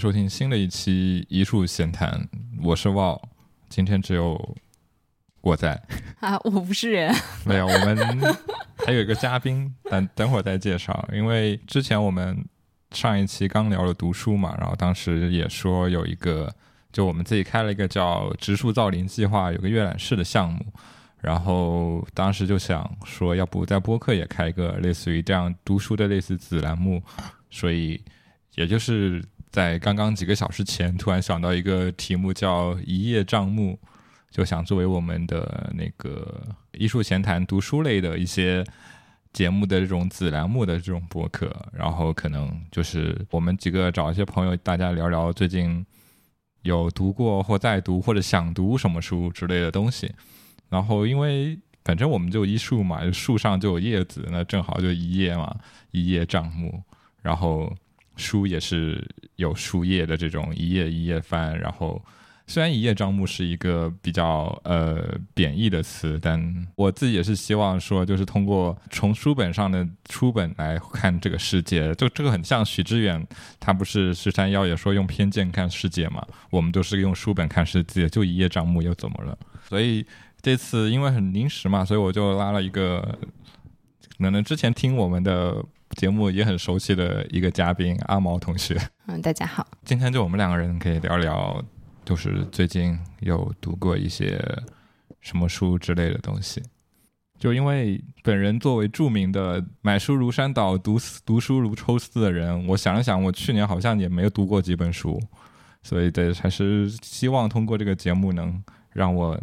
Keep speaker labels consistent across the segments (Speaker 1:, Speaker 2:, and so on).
Speaker 1: 收听新的一期《一树闲谈》，我是旺，今天只有我在
Speaker 2: 啊，我不是人，
Speaker 1: 没有，我们还有一个嘉宾，等等会儿再介绍。因为之前我们上一期刚聊了读书嘛，然后当时也说有一个，就我们自己开了一个叫“植树造林计划”，有个阅览室的项目，然后当时就想说，要不在播客也开一个类似于这样读书的类似子栏目，所以也就是在刚刚几个小时前，突然想到一个题目叫“一叶障目”。就想作为我们的那个艺术闲谈、读书类的一些节目的这种子栏目的这种播客，然后可能就是我们几个找一些朋友，大家聊聊最近有读过或在读或者想读什么书之类的东西。然后因为反正我们就一树嘛，树上就有叶子，那正好就一叶嘛，一叶障目。然后书也是有书页的这种一页一页翻，然后。虽然一叶障目是一个比较呃贬义的词，但我自己也是希望说，就是通过从书本上的书本来看这个世界，就这个很像许知远，他不是十三幺也说用偏见看世界嘛？我们都是用书本看世界，就一叶障目又怎么了？所以这次因为很临时嘛，所以我就拉了一个可能之前听我们的节目也很熟悉的一个嘉宾阿毛同学。
Speaker 2: 嗯，大家好，
Speaker 1: 今天就我们两个人可以聊聊。就是最近有读过一些什么书之类的东西，就因为本人作为著名的买书如山倒、读读书如抽丝的人，我想了想，我去年好像也没有读过几本书，所以对，还是希望通过这个节目能让我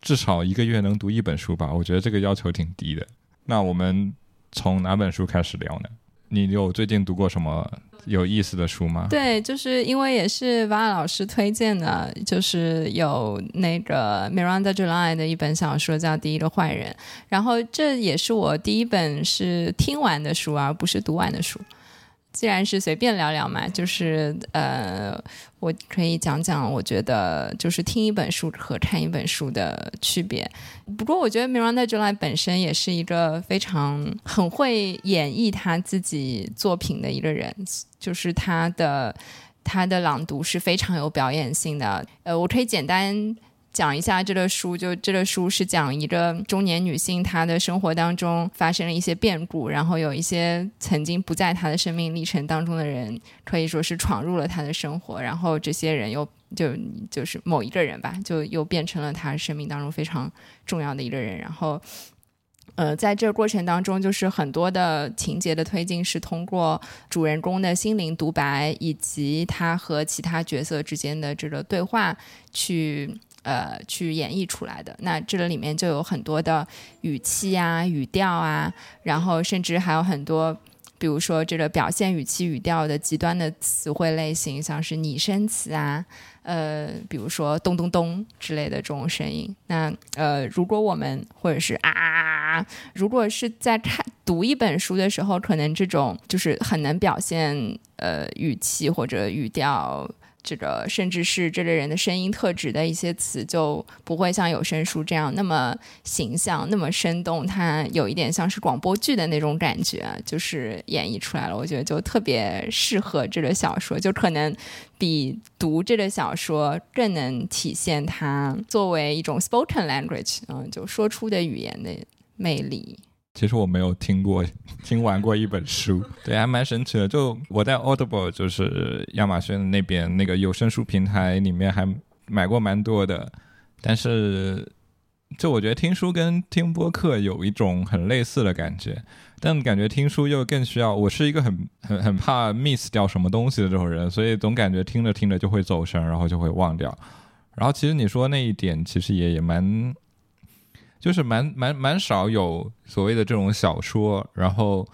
Speaker 1: 至少一个月能读一本书吧。我觉得这个要求挺低的。那我们从哪本书开始聊呢？你有最近读过什么？有意思的书吗？
Speaker 2: 对，就是因为也是瓦老师推荐的，就是有那个 Miranda July 的一本小说叫《第一个坏人》，然后这也是我第一本是听完的书，而不是读完的书。既然是随便聊聊嘛，就是呃，我可以讲讲，我觉得就是听一本书和看一本书的区别。不过，我觉得 Miranda July 本身也是一个非常很会演绎他自己作品的一个人，就是他的他的朗读是非常有表演性的。呃，我可以简单。讲一下这个书，就这个书是讲一个中年女性，她的生活当中发生了一些变故，然后有一些曾经不在她的生命历程当中的人，可以说是闯入了她的生活，然后这些人又就就是某一个人吧，就又变成了她生命当中非常重要的一个人。然后，呃，在这个过程当中，就是很多的情节的推进是通过主人公的心灵独白，以及他和其他角色之间的这个对话去。呃，去演绎出来的那这个里面就有很多的语气啊、语调啊，然后甚至还有很多，比如说这个表现语气语调的极端的词汇类型，像是拟声词啊，呃，比如说咚咚咚之类的这种声音。那呃，如果我们或者是啊，如果是在看读一本书的时候，可能这种就是很能表现呃语气或者语调。这个甚至是这类人的声音特质的一些词，就不会像有声书这样那么形象、那么生动。它有一点像是广播剧的那种感觉，就是演绎出来了。我觉得就特别适合这个小说，就可能比读这个小说更能体现它作为一种 spoken language，嗯，就说出的语言的魅力。
Speaker 1: 其实我没有听过、听完过一本书，对，还蛮神奇的。就我在 Audible，就是亚马逊那边那个有声书平台里面，还买过蛮多的。但是，就我觉得听书跟听播客有一种很类似的感觉，但感觉听书又更需要。我是一个很、很、很怕 miss 掉什么东西的这种人，所以总感觉听着听着就会走神，然后就会忘掉。然后，其实你说那一点，其实也也蛮。就是蛮蛮蛮少有所谓的这种小说，然后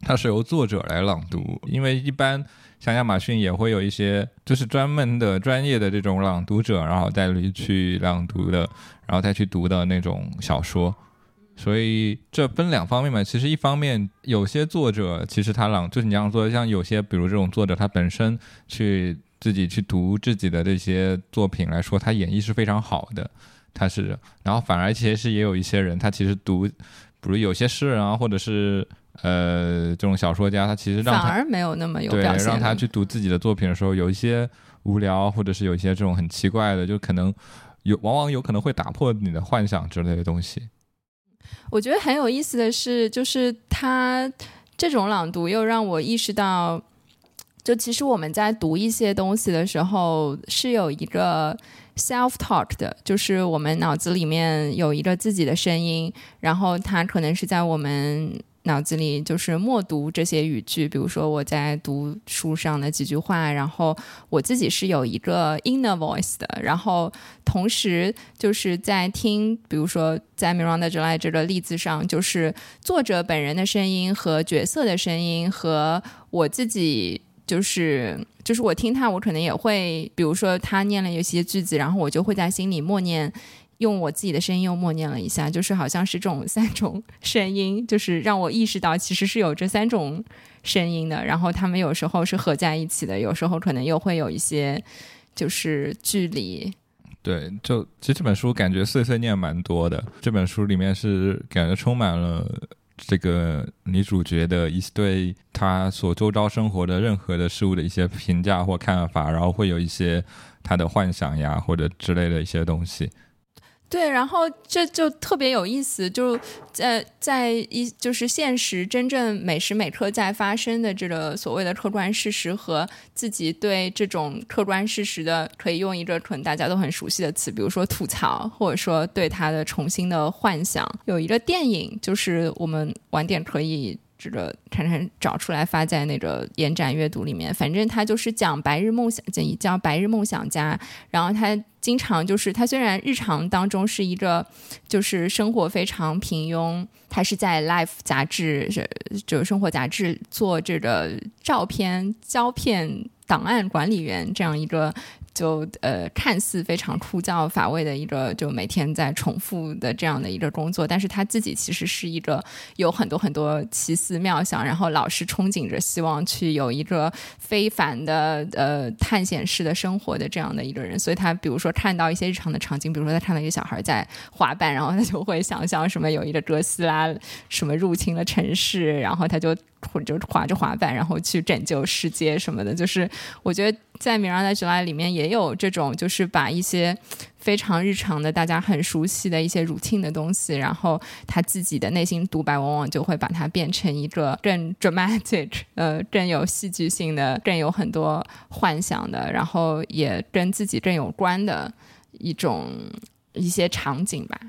Speaker 1: 它是由作者来朗读，因为一般像亚马逊也会有一些就是专门的专业的这种朗读者，然后再去朗读的，然后再去读的那种小说，所以这分两方面嘛。其实一方面有些作者其实他朗就是你这样说，像有些比如这种作者他本身去自己去读自己的这些作品来说，他演绎是非常好的。他是，然后反而其实也有一些人，他其实读，比如有些诗人啊，或者是呃这种小说家，他其实让他
Speaker 2: 反而没有那么有
Speaker 1: 对
Speaker 2: 表现力。
Speaker 1: 让他去读自己的作品的时候，有一些无聊，或者是有一些这种很奇怪的，就可能有往往有可能会打破你的幻想之类的东西。
Speaker 2: 我觉得很有意思的是，就是他这种朗读又让我意识到，就其实我们在读一些东西的时候是有一个 self talk 的，就是我们脑子里面有一个自己的声音，然后它可能是在我们。脑子里就是默读这些语句，比如说我在读书上的几句话，然后我自己是有一个 inner voice 的，然后同时就是在听，比如说在 Miranda July 这个例子上，就是作者本人的声音和角色的声音和我自己，就是就是我听他，我可能也会，比如说他念了有些句子，然后我就会在心里默念。用我自己的声音又默念了一下，就是好像是这种 三种声音，就是让我意识到其实是有这三种声音的。然后他们有时候是合在一起的，有时候可能又会有一些就是距离。
Speaker 1: 对，就其实这本书感觉碎碎念蛮多的。这本书里面是感觉充满了这个女主角的一对她所周遭生活的任何的事物的一些评价或看法，然后会有一些她的幻想呀或者之类的一些东西。
Speaker 2: 对，然后这就特别有意思，就在在一就是现实真正每时每刻在发生的这个所谓的客观事实和自己对这种客观事实的，可以用一个可能大家都很熟悉的词，比如说吐槽，或者说对他的重新的幻想。有一个电影，就是我们晚点可以。这个看看找出来发在那个延展阅读里面，反正他就是讲白日梦想，叫白日梦想家。然后他经常就是他虽然日常当中是一个就是生活非常平庸，他是在 Life 杂志就是生活杂志做这个照片胶片档案管理员这样一个。就呃，看似非常枯燥乏味的一个，就每天在重复的这样的一个工作，但是他自己其实是一个有很多很多奇思妙想，然后老是憧憬着希望去有一个非凡的呃探险式的生活的这样的一个人。所以他比如说看到一些日常的场景，比如说他看到一个小孩在滑板，然后他就会想象什么有一个哥斯拉什么入侵了城市，然后他就。或者就滑着滑板，然后去拯救世界什么的，就是我觉得在《米兰达·吉拉》里面也有这种，就是把一些非常日常的、大家很熟悉的一些 routine 的东西，然后他自己的内心独白，往往就会把它变成一个更 dramatic，呃，更有戏剧性的、更有很多幻想的，然后也跟自己更有关的一种一些场景吧。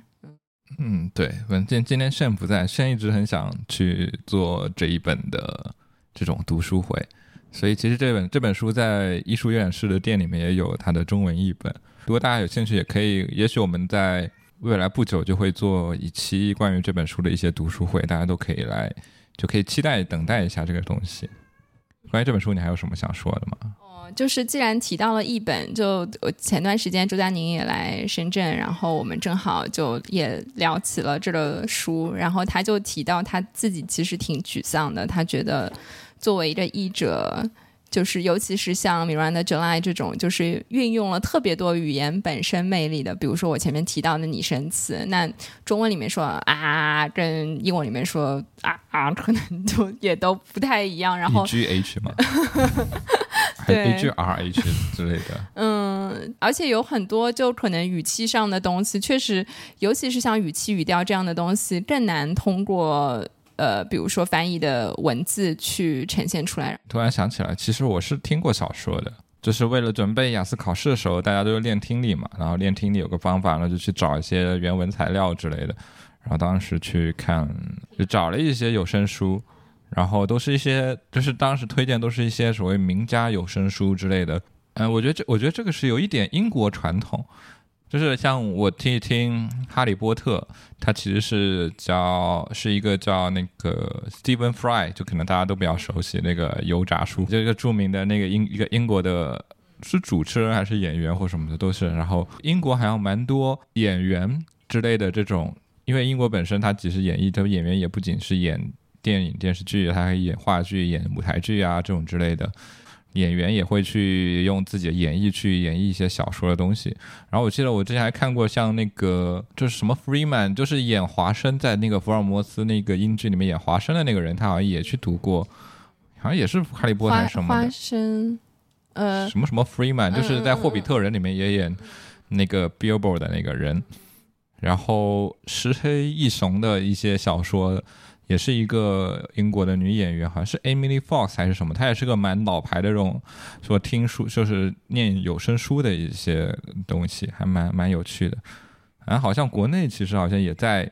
Speaker 1: 嗯，对，文件今天炫不在，炫一直很想去做这一本的这种读书会，所以其实这本这本书在艺术阅览室的店里面也有它的中文译本。如果大家有兴趣，也可以，也许我们在未来不久就会做一期关于这本书的一些读书会，大家都可以来，就可以期待等待一下这个东西。关于这本书，你还有什么想说的吗？
Speaker 2: 就是既然提到了译本，就我前段时间朱佳宁也来深圳，然后我们正好就也聊起了这个书，然后他就提到他自己其实挺沮丧的，他觉得作为一个译者。就是，尤其是像 Miranda July 这种，就是运用了特别多语言本身魅力的，比如说我前面提到的拟声词，那中文里面说啊，跟英文里面说啊啊，可能就也都不太一样。然后
Speaker 1: G H 吗？对，G R H 之类的。
Speaker 2: 嗯，而且有很多就可能语气上的东西，确实，尤其是像语气语调这样的东西，更难通过。呃，比如说翻译的文字去呈现出来。
Speaker 1: 突然想起来，其实我是听过小说的，就是为了准备雅思考试的时候，大家都是练听力嘛。然后练听力有个方法呢，就去找一些原文材料之类的。然后当时去看，就找了一些有声书，然后都是一些，就是当时推荐都是一些所谓名家有声书之类的。嗯，我觉得这，我觉得这个是有一点英国传统。就是像我听一听《哈利波特》，它其实是叫是一个叫那个 Stephen Fry，就可能大家都比较熟悉那个油炸叔，就一个著名的那个英一个英国的，是主持人还是演员或什么的都是。然后英国好像蛮多演员之类的这种，因为英国本身它其实演绎的演员也不仅是演电影电视剧，他还演话剧、演舞台剧啊这种之类的。演员也会去用自己的演绎去演绎一些小说的东西。然后我记得我之前还看过像那个就是什么 Freeman，就是演华生在那个福尔摩斯那个英剧里面演华生的那个人，他好像也去读过，好像也是哈利波特什么的。华。
Speaker 2: 生，呃，
Speaker 1: 什么什么 Freeman，就是在《霍比特人》里面也演那个 Bilbo 的那个人。然后石黑一雄的一些小说，也是一个英国的女演员，好像是 Emily Fox 还是什么，她也是个蛮老牌的这种说听书就是念有声书的一些东西，还蛮蛮有趣的。啊，好像国内其实好像也在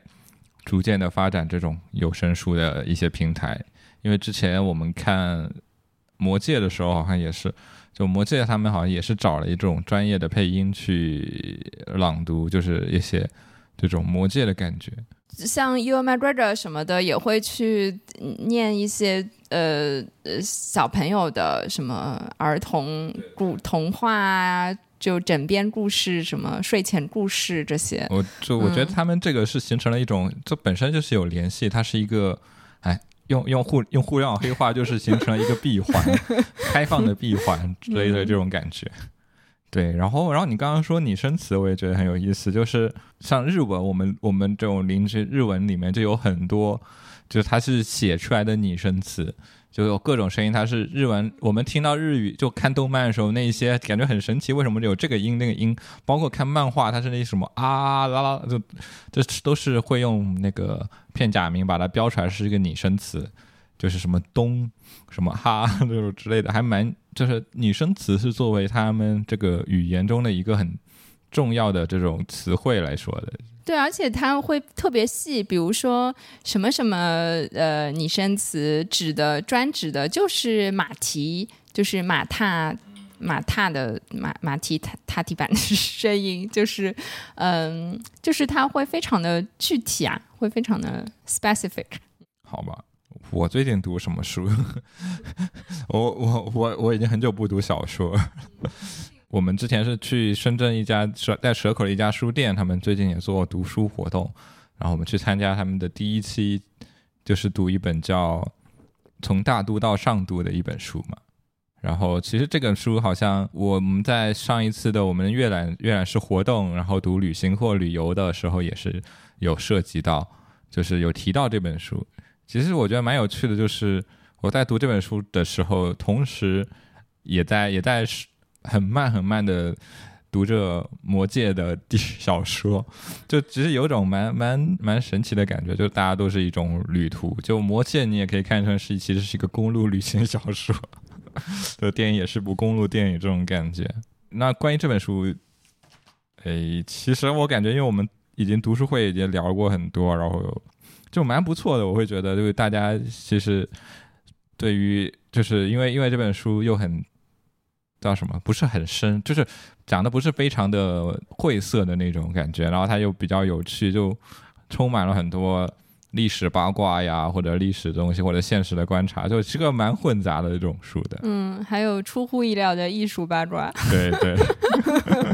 Speaker 1: 逐渐的发展这种有声书的一些平台，因为之前我们看《魔戒》的时候，好像也是。就《魔戒》，他们好像也是找了一种专业的配音去朗读，就是一些这种《魔戒》的感觉。
Speaker 2: 像 You Are My Brother 什么的，也会去念一些呃呃小朋友的什么儿童故童话啊，就枕边故事、什么睡前故事这些。
Speaker 1: 我就我觉得他们这个是形成了一种，这本身就是有联系，它是一个，哎。用用互用互联网黑化，就是形成了一个闭环，开放的闭环之类的这种感觉。对，然后然后你刚刚说拟声词，我也觉得很有意思，就是像日文，我们我们这种邻居日文里面就有很多，就是它是写出来的拟声词。就有各种声音，它是日文。我们听到日语，就看动漫的时候，那一些感觉很神奇，为什么有这个音那个音？包括看漫画，它是那什么啊啦啦，就这都是会用那个片假名把它标出来，是一个拟声词，就是什么东什么哈这种 之类的，还蛮就是拟声词是作为他们这个语言中的一个很重要的这种词汇来说的。
Speaker 2: 对，而且它会特别细，比如说什么什么呃拟声词，指的专指的就是马蹄，就是马踏马踏的马马蹄踏踏地板的声音，就是嗯，就是它会非常的具体啊，会非常的 specific。
Speaker 1: 好吧，我最近读什么书？我我我我已经很久不读小说。我们之前是去深圳一家蛇在蛇口的一家书店，他们最近也做读书活动，然后我们去参加他们的第一期，就是读一本叫《从大都到上都》的一本书嘛。然后其实这本书好像我们在上一次的我们阅览阅览室活动，然后读旅行或旅游的时候也是有涉及到，就是有提到这本书。其实我觉得蛮有趣的，就是我在读这本书的时候，同时也在也在。很慢很慢的读着《魔戒》的第小说，就其实有种蛮蛮蛮神奇的感觉，就大家都是一种旅途。就《魔戒》，你也可以看成是其实是一个公路旅行小说，的电影也是部公路电影这种感觉。那关于这本书，哎，其实我感觉，因为我们已经读书会已经聊过很多，然后就蛮不错的。我会觉得，就是大家其实对于，就是因为因为这本书又很。叫什么？不是很深，就是讲的不是非常的晦涩的那种感觉，然后它又比较有趣，就充满了很多历史八卦呀，或者历史东西，或者现实的观察，就是个蛮混杂的这种书的。
Speaker 2: 嗯，还有出乎意料的艺术八卦。
Speaker 1: 对对。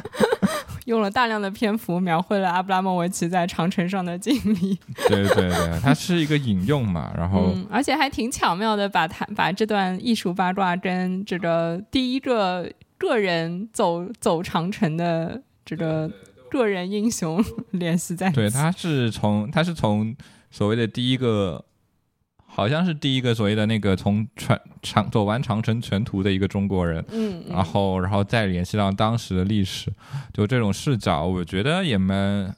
Speaker 2: 用了大量的篇幅描绘了阿布拉莫维奇在长城上的经历。
Speaker 1: 对对对，它是一个引用嘛，然后
Speaker 2: 而且还挺巧妙的，把他把这段艺术八卦跟这个第一个个人走走长城的这个个人英雄 联系在一起。
Speaker 1: 对，他是从他是从所谓的第一个。好像是第一个所谓的那个从长长走完长城全图的一个中国人，
Speaker 2: 嗯，
Speaker 1: 然后然后再联系到当时的历史，就这种视角，我觉得也蛮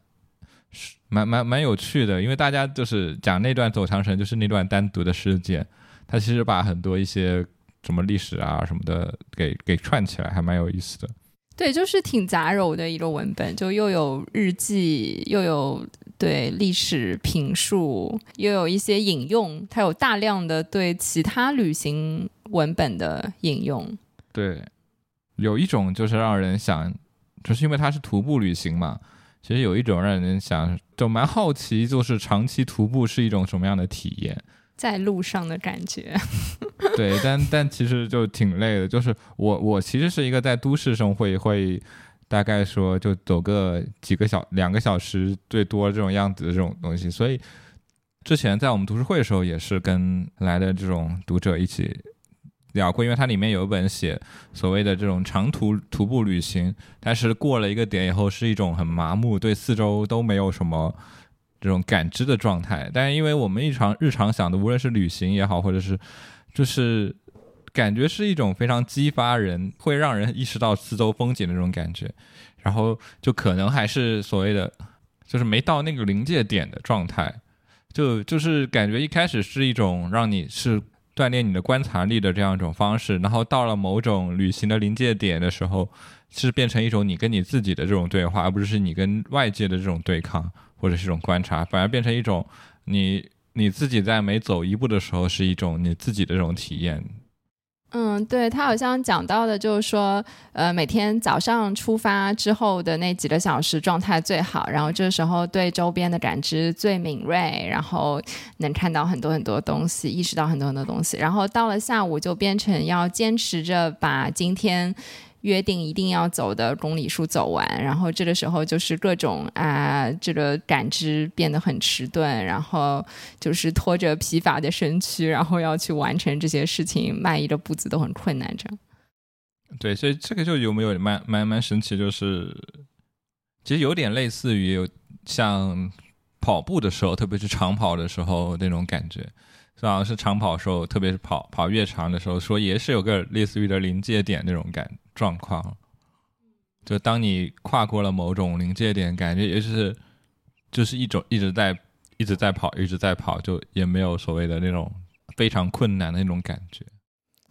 Speaker 1: 蛮蛮蛮有趣的，因为大家就是讲那段走长城，就是那段单独的事件，他其实把很多一些什么历史啊什么的给给串起来，还蛮有意思的。
Speaker 2: 对，就是挺杂糅的一个文本，就又有日记，又有。对历史评述，又有一些引用，它有大量的对其他旅行文本的引用。
Speaker 1: 对，有一种就是让人想，就是因为它是徒步旅行嘛，其实有一种让人想，就蛮好奇，就是长期徒步是一种什么样的体验，
Speaker 2: 在路上的感觉。
Speaker 1: 对，但但其实就挺累的，就是我我其实是一个在都市生活会。大概说就走个几个小两个小时最多这种样子的这种东西，所以之前在我们读书会的时候也是跟来的这种读者一起聊过，因为它里面有一本写所谓的这种长途徒步旅行，但是过了一个点以后是一种很麻木，对四周都没有什么这种感知的状态。但是因为我们日常日常想的，无论是旅行也好，或者是就是感觉是一种非常激发人，会让人意识到四周风景的这种感觉，然后就可能还是所谓的就是没到那个临界点的状态，就就是感觉一开始是一种让你是。锻炼你的观察力的这样一种方式，然后到了某种旅行的临界点的时候，是变成一种你跟你自己的这种对话，而不是你跟外界的这种对抗或者是一种观察，反而变成一种你你自己在每走一步的时候是一种你自己的这种体验。
Speaker 2: 嗯，对他好像讲到的，就是说，呃，每天早上出发之后的那几个小时状态最好，然后这时候对周边的感知最敏锐，然后能看到很多很多东西，意识到很多很多东西，然后到了下午就变成要坚持着把今天。约定一定要走的公里数走完，然后这个时候就是各种啊，这个感知变得很迟钝，然后就是拖着疲乏的身躯，然后要去完成这些事情，迈一个步子都很困难。这样，
Speaker 1: 对，所以这个就有没有蛮蛮蛮神奇，就是其实有点类似于像跑步的时候，特别是长跑的时候那种感觉。好像是长跑时候，特别是跑跑越长的时候，说也是有个类似于的临界点那种感状况。就当你跨过了某种临界点，感觉也是就是一种一直在一直在跑，一直在跑，就也没有所谓的那种非常困难的那种感觉。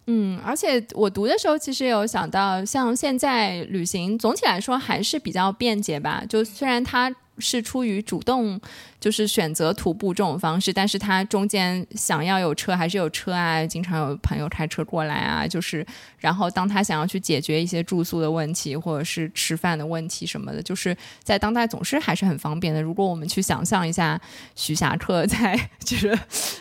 Speaker 2: 嗯，而且我读的时候，其实有想到，像现在旅行总体来说还是比较便捷吧。就虽然它。是出于主动，就是选择徒步这种方式，但是他中间想要有车还是有车啊，经常有朋友开车过来啊，就是然后当他想要去解决一些住宿的问题或者是吃饭的问题什么的，就是在当代总是还是很方便的。如果我们去想象一下徐霞客在 就是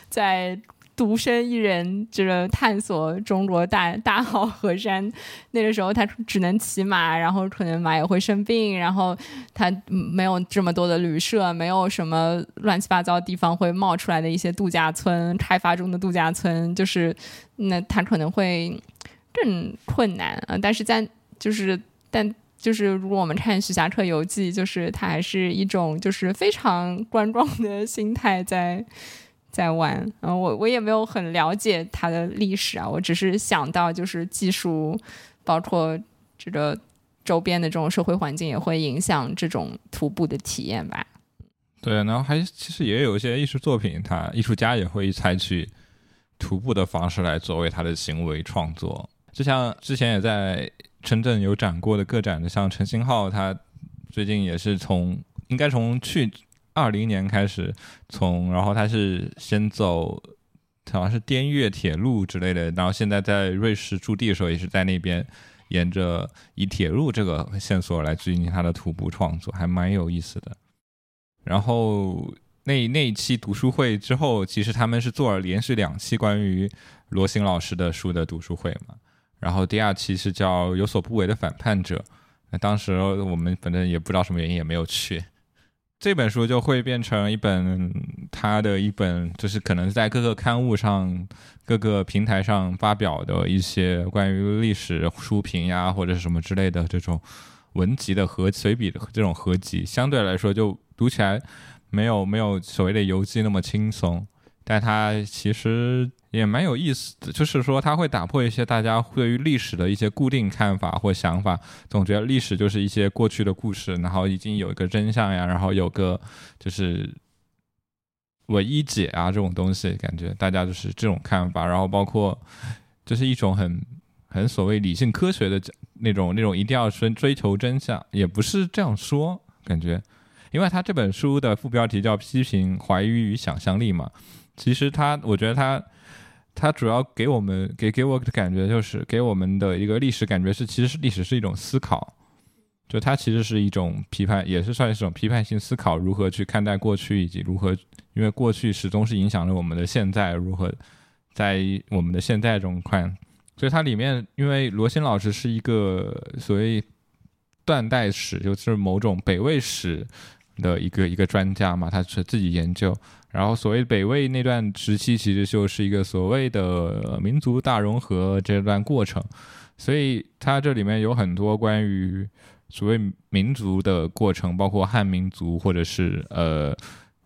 Speaker 2: 在。独身一人，就是探索中国大大好河山。那个时候他只能骑马，然后可能马也会生病，然后他没有这么多的旅社，没有什么乱七八糟地方会冒出来的一些度假村，开发中的度假村，就是那他可能会更困难啊。但是在就是但就是如果我们看《徐霞客游记》，就是他还是一种就是非常观光的心态在。在玩，嗯，我我也没有很了解它的历史啊，我只是想到就是技术，包括这个周边的这种社会环境也会影响这种徒步的体验吧。
Speaker 1: 对，然后还其实也有一些艺术作品，他艺术家也会采取徒步的方式来作为他的行为创作，就像之前也在深圳有展过的个展的，像陈星浩，他最近也是从应该从去。二零年开始，从然后他是先走，好像是滇越铁路之类的，然后现在在瑞士驻地的时候，也是在那边沿着以铁路这个线索来进行他的徒步创作，还蛮有意思的。然后那那一期读书会之后，其实他们是做了连续两期关于罗新老师的书的读书会嘛。然后第二期是叫《有所不为的反叛者》，那当时我们反正也不知道什么原因，也没有去。这本书就会变成一本他的一本，就是可能在各个刊物上、各个平台上发表的一些关于历史书评呀，或者什么之类的这种文集的合随笔的这种合集，相对来说就读起来没有没有所谓的游记那么轻松，但它其实。也蛮有意思的，就是说他会打破一些大家对于历史的一些固定看法或想法，总觉得历史就是一些过去的故事，然后已经有一个真相呀，然后有个就是唯一解啊这种东西，感觉大家就是这种看法，然后包括就是一种很很所谓理性科学的那种那种一定要追追求真相，也不是这样说，感觉，因为他这本书的副标题叫批评怀疑与想象力嘛，其实他我觉得他。它主要给我们给给我的感觉就是给我们的一个历史感觉是，其实是历史是一种思考，就它其实是一种批判，也是算是一种批判性思考，如何去看待过去，以及如何，因为过去始终是影响了我们的现在，如何在我们的现在中看。所以它里面，因为罗新老师是一个所谓断代史，就是某种北魏史的一个一个专家嘛，他是自己研究。然后所谓北魏那段时期，其实就是一个所谓的民族大融合这段过程，所以它这里面有很多关于所谓民族的过程，包括汉民族或者是呃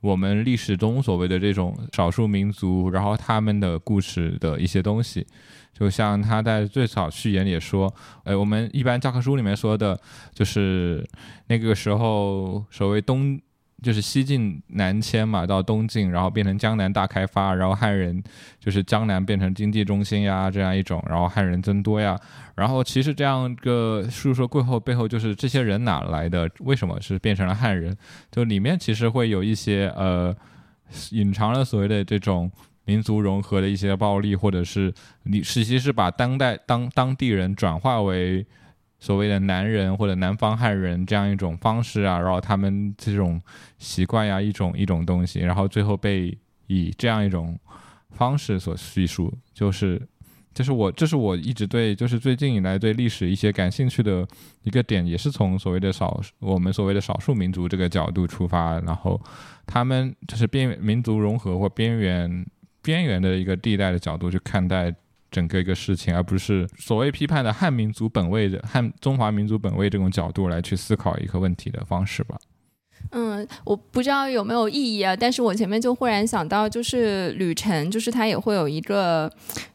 Speaker 1: 我们历史中所谓的这种少数民族，然后他们的故事的一些东西。就像他在最早序言里说，哎，我们一般教科书里面说的，就是那个时候所谓东。就是西晋南迁嘛，到东晋，然后变成江南大开发，然后汉人就是江南变成经济中心呀，这样一种，然后汉人增多呀，然后其实这样个述说过后背后就是这些人哪来的？为什么是变成了汉人？就里面其实会有一些呃隐藏了所谓的这种民族融合的一些暴力，或者是你实际是把当代当当地人转化为。所谓的男人或者南方汉人这样一种方式啊，然后他们这种习惯呀，一种一种东西，然后最后被以这样一种方式所叙述，就是，这是我这是我一直对，就是最近以来对历史一些感兴趣的一个点，也是从所谓的少我们所谓的少数民族这个角度出发，然后他们就是边民族融合或边缘边缘的一个地带的角度去看待。整个一个事情，而不是所谓批判的汉民族本位的汉中华民族本位这种角度来去思考一个问题的方式吧。
Speaker 2: 嗯，我不知道有没有意义啊，但是我前面就忽然想到，就是旅程，就是它也会有一个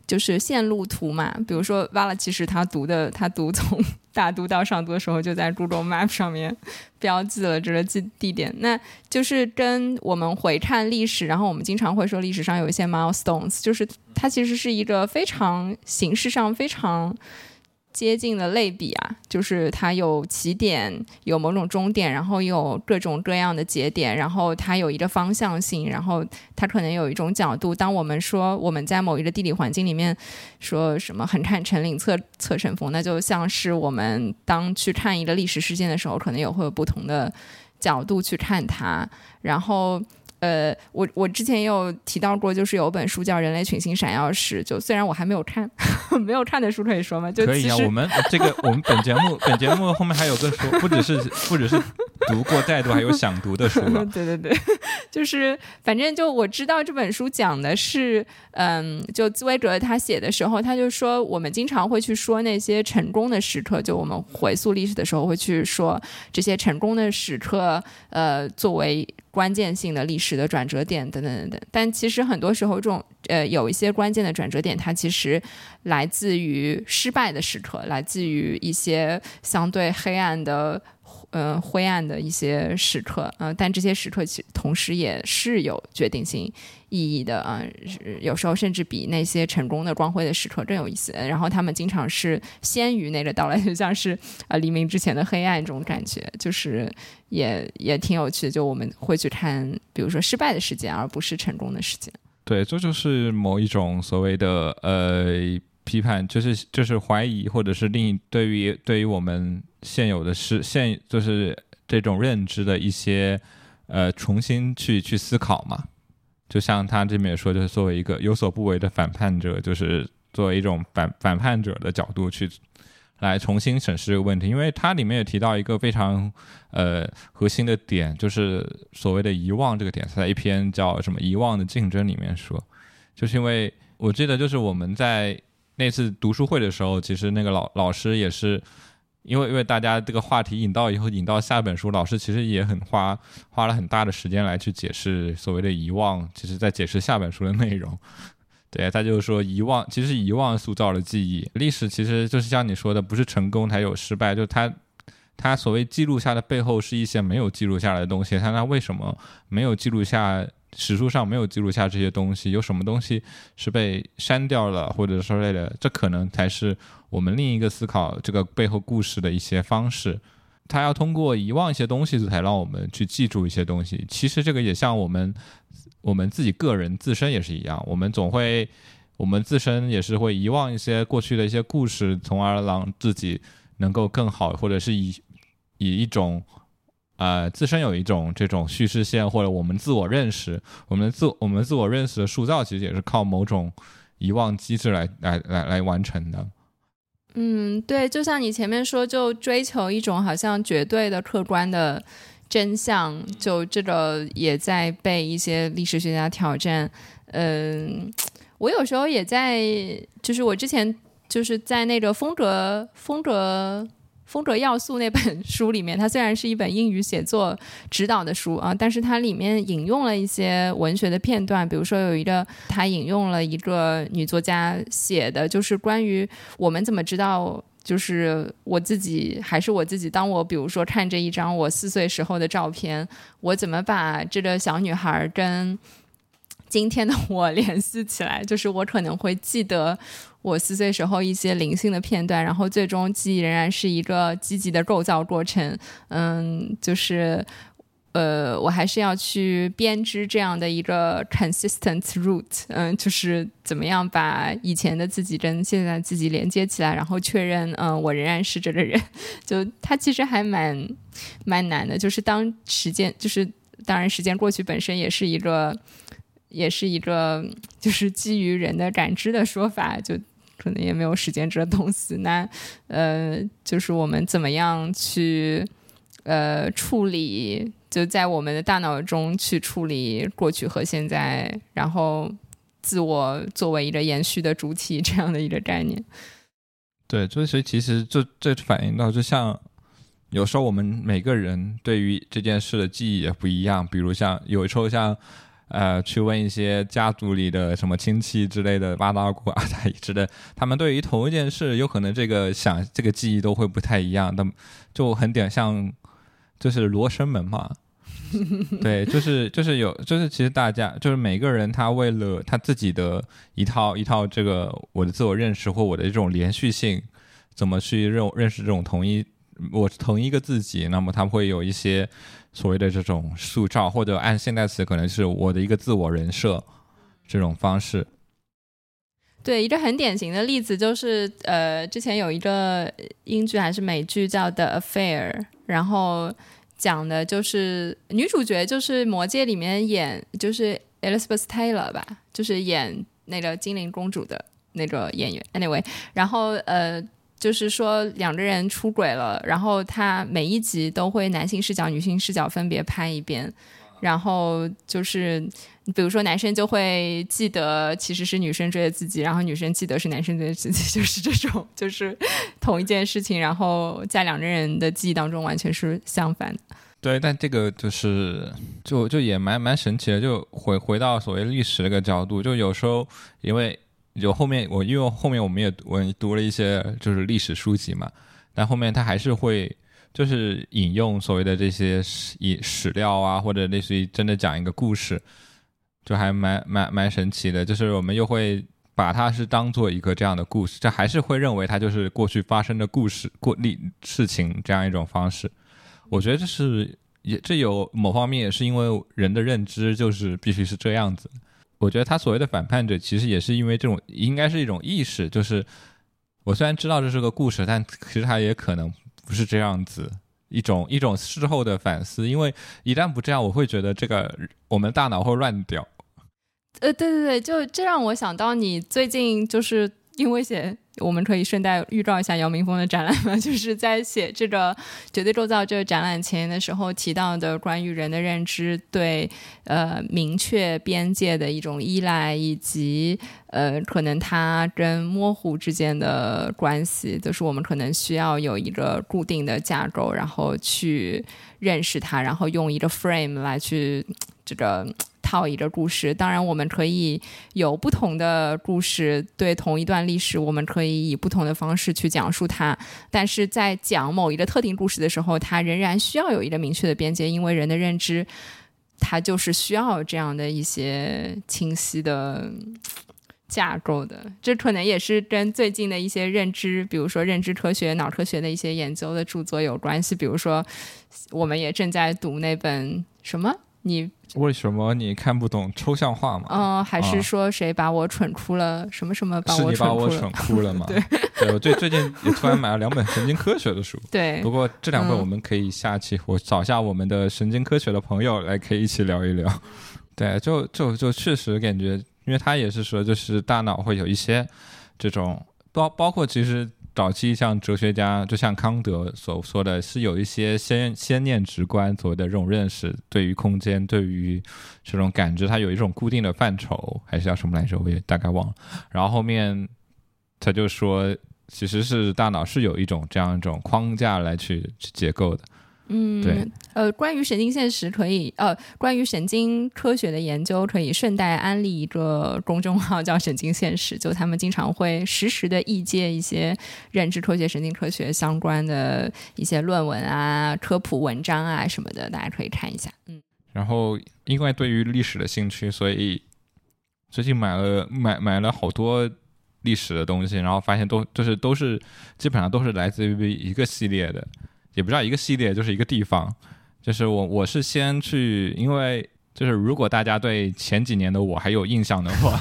Speaker 2: 就是线路图嘛。比如说，挖了，其实他读的，他读从大都到上都的时候，就在 Google Map 上面标记了这个地地点。那就是跟我们回看历史，然后我们经常会说历史上有一些 milestones，就是它其实是一个非常形式上非常。接近的类比啊，就是它有起点，有某种终点，然后有各种各样的节点，然后它有一个方向性，然后它可能有一种角度。当我们说我们在某一个地理环境里面说什么横看成岭侧侧成峰，那就像是我们当去看一个历史事件的时候，可能也会有不同的角度去看它，然后。呃，我我之前也有提到过，就是有本书叫《人类群星闪耀时》，就虽然我还没有看，没有看的书可以说吗？就
Speaker 1: 可以啊。我们这个我们本节目本节目后面还有个书，不只是不只是读过再读，还有想读的书吗。
Speaker 2: 对对对，就是反正就我知道这本书讲的是，嗯，就茨威格他写的时候，他就说我们经常会去说那些成功的时刻，就我们回溯历史的时候会去说这些成功的时刻，呃，作为。关键性的历史的转折点等等等等，但其实很多时候，这种呃有一些关键的转折点，它其实来自于失败的时刻，来自于一些相对黑暗的。嗯，灰暗的一些时刻，嗯，但这些时刻其同时也是有决定性意义的啊，有时候甚至比那些成功的光辉的时刻更有意思。然后他们经常是先于那个到来，就像是啊黎明之前的黑暗这种感觉，就是也也挺有趣的。就我们会去看，比如说失败的事件，而不是成功的事件。
Speaker 1: 对，这就是某一种所谓的呃批判，就是就是怀疑，或者是另对于对于我们。现有的是现就是这种认知的一些呃重新去去思考嘛，就像他这边也说，就是作为一个有所不为的反叛者，就是作为一种反反叛者的角度去来重新审视这个问题，因为它里面也提到一个非常呃核心的点，就是所谓的遗忘这个点，在一篇叫什么遗忘的竞争里面说，就是因为我记得就是我们在那次读书会的时候，其实那个老老师也是。因为因为大家这个话题引到以后，引到下本书，老师其实也很花花了很大的时间来去解释所谓的遗忘，其实在解释下本书的内容。对他就是说遗忘，其实遗忘塑造了记忆。历史其实就是像你说的，不是成功才有失败，就他他所谓记录下的背后是一些没有记录下来的东西。他那为什么没有记录下？史书上没有记录下这些东西，有什么东西是被删掉了，或者说类的，这可能才是我们另一个思考这个背后故事的一些方式。他要通过遗忘一些东西，才让我们去记住一些东西。其实这个也像我们我们自己个人自身也是一样，我们总会我们自身也是会遗忘一些过去的一些故事，从而让自己能够更好，或者是以以一种。呃，自身有一种这种叙事线，或者我们自我认识，我们自我们自我认识的塑造，其实也是靠某种遗忘机制来来来来完成的。
Speaker 2: 嗯，对，就像你前面说，就追求一种好像绝对的客观的真相，就这个也在被一些历史学家挑战。嗯，我有时候也在，就是我之前就是在那个风格风格。风格要素那本书里面，它虽然是一本英语写作指导的书啊，但是它里面引用了一些文学的片段，比如说有一个，它引用了一个女作家写的，就是关于我们怎么知道，就是我自己还是我自己。当我比如说看这一张我四岁时候的照片，我怎么把这个小女孩跟今天的我联系起来？就是我可能会记得。我四岁时候一些零星的片段，然后最终记忆仍然是一个积极的构造过程。嗯，就是，呃，我还是要去编织这样的一个 consistent route。嗯，就是怎么样把以前的自己跟现在自己连接起来，然后确认，嗯，我仍然是这个人。就它其实还蛮蛮难的。就是当时间，就是当然时间过去本身也是一个，也是一个，就是基于人的感知的说法，就。可能也没有时间这东西，那呃，就是我们怎么样去呃处理，就在我们的大脑中去处理过去和现在，然后自我作为一个延续的主体这样的一个概念。
Speaker 1: 对，所以其实这这反映到，就像有时候我们每个人对于这件事的记忆也不一样，比如像有时候像。呃，去问一些家族里的什么亲戚之类的八大姑、八大姨之类，他们对于同一件事，有可能这个想这个记忆都会不太一样。那么就很点像，就是罗生门嘛。对，就是就是有，就是其实大家就是每个人他为了他自己的一套一套这个我的自我认识或我的这种连续性，怎么去认认识这种同一我同一个自己，那么他们会有一些。所谓的这种塑造，或者按现代词，可能是我的一个自我人设这种方式。
Speaker 2: 对，一个很典型的例子就是，呃，之前有一个英剧还是美剧叫《The Affair》，然后讲的就是女主角就是《魔戒》里面演就是 Elizabeth Taylor 吧，就是演那个精灵公主的那个演员。Anyway，然后呃。就是说两个人出轨了，然后他每一集都会男性视角、女性视角分别拍一遍，然后就是比如说男生就会记得其实是女生追的自己，然后女生记得是男生追的自己，就是这种就是同一件事情，然后在两个人的记忆当中完全是相反的。
Speaker 1: 对，但这个就是就就也蛮蛮神奇的，就回回到所谓历史那个角度，就有时候因为。就后面我因为后面我们也我读了一些就是历史书籍嘛，但后面他还是会就是引用所谓的这些史史料啊，或者类似于真的讲一个故事，就还蛮蛮蛮神奇的。就是我们又会把它是当做一个这样的故事，这还是会认为它就是过去发生的故事过历事情这样一种方式。我觉得这是也这有某方面也是因为人的认知就是必须是这样子。我觉得他所谓的反叛者，其实也是因为这种，应该是一种意识，就是我虽然知道这是个故事，但其实他也可能不是这样子，一种一种事后的反思，因为一旦不这样，我会觉得这个我们大脑会乱掉。
Speaker 2: 呃，对对对，就这让我想到你最近就是因为写。我们可以顺带预告一下姚明峰的展览吗？就是在写这个绝对构造这个展览前的时候提到的关于人的认知对呃明确边界的一种依赖，以及呃可能它跟模糊之间的关系，就是我们可能需要有一个固定的架构，然后去认识它，然后用一个 frame 来去这个。套一个故事，当然我们可以有不同的故事，对同一段历史，我们可以以不同的方式去讲述它。但是在讲某一个特定故事的时候，它仍然需要有一个明确的边界，因为人的认知，它就是需要这样的一些清晰的架构的。这可能也是跟最近的一些认知，比如说认知科学、脑科学的一些研究的著作有关系。比如说，我们也正在读那本什么你。
Speaker 1: 为什么你看不懂抽象画嘛？
Speaker 2: 嗯，还是说谁把我蠢哭了？什么什么把我
Speaker 1: 蠢哭了？是你把我蠢哭了吗？对，对我最最近也突然买了两本神经科学的书。
Speaker 2: 对，
Speaker 1: 不过这两本我们可以下期我找下我们的神经科学的朋友来，可以一起聊一聊。对，就就就确实感觉，因为他也是说，就是大脑会有一些这种包包括其实。早期像哲学家，就像康德所说的是有一些先先念直观所谓的这种认识，对于空间，对于这种感知，它有一种固定的范畴，还是叫什么来着？我也大概忘了。然后后面他就说，其实是大脑是有一种这样一种框架来去去结构的。
Speaker 2: 嗯，
Speaker 1: 对，
Speaker 2: 呃，关于神经现实可以，呃，关于神经科学的研究可以顺带安利一个公众号叫“神经现实”，就他们经常会实时的译介一些认知科学、神经科学相关的一些论文啊、科普文章啊什么的，大家可以看一下。嗯，
Speaker 1: 然后因为对于历史的兴趣，所以最近买了买买了好多历史的东西，然后发现都就是都是基本上都是来自于一个系列的。也不知道一个系列就是一个地方，就是我我是先去，因为就是如果大家对前几年的我还有印象的话，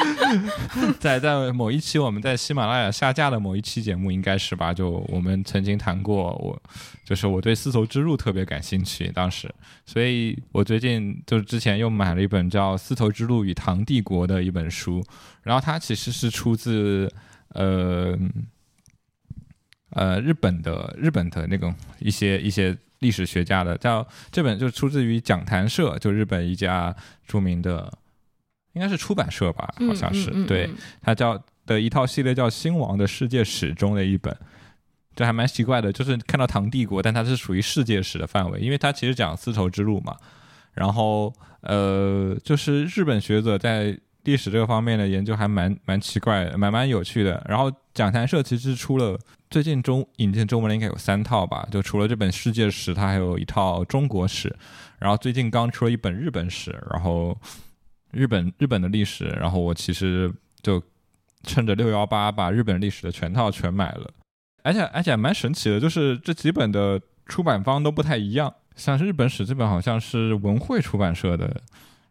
Speaker 1: 在在某一期我们在喜马拉雅下架的某一期节目应该是吧？就我们曾经谈过，我就是我对丝绸之路特别感兴趣，当时，所以我最近就是之前又买了一本叫《丝绸之路与唐帝国》的一本书，然后它其实是出自呃。呃，日本的日本的那种一些一些历史学家的，叫这本就出自于讲谈社，就日本一家著名的，应该是出版社吧，好像是，对，它叫的一套系列叫《新王的世界史》中的一本，这还蛮奇怪的，就是看到唐帝国，但它是属于世界史的范围，因为它其实讲丝绸之路嘛，然后呃，就是日本学者在历史这个方面的研究还蛮蛮奇怪，蛮蛮有趣的，然后讲谈社其实出了。最近中引进中文的应该有三套吧，就除了这本世界史，它还有一套中国史，然后最近刚出了一本日本史，然后日本日本的历史，然后我其实就趁着六幺八把日本历史的全套全买了，而且而且蛮神奇的，就是这几本的出版方都不太一样，像是日本史这本好像是文汇出版社的。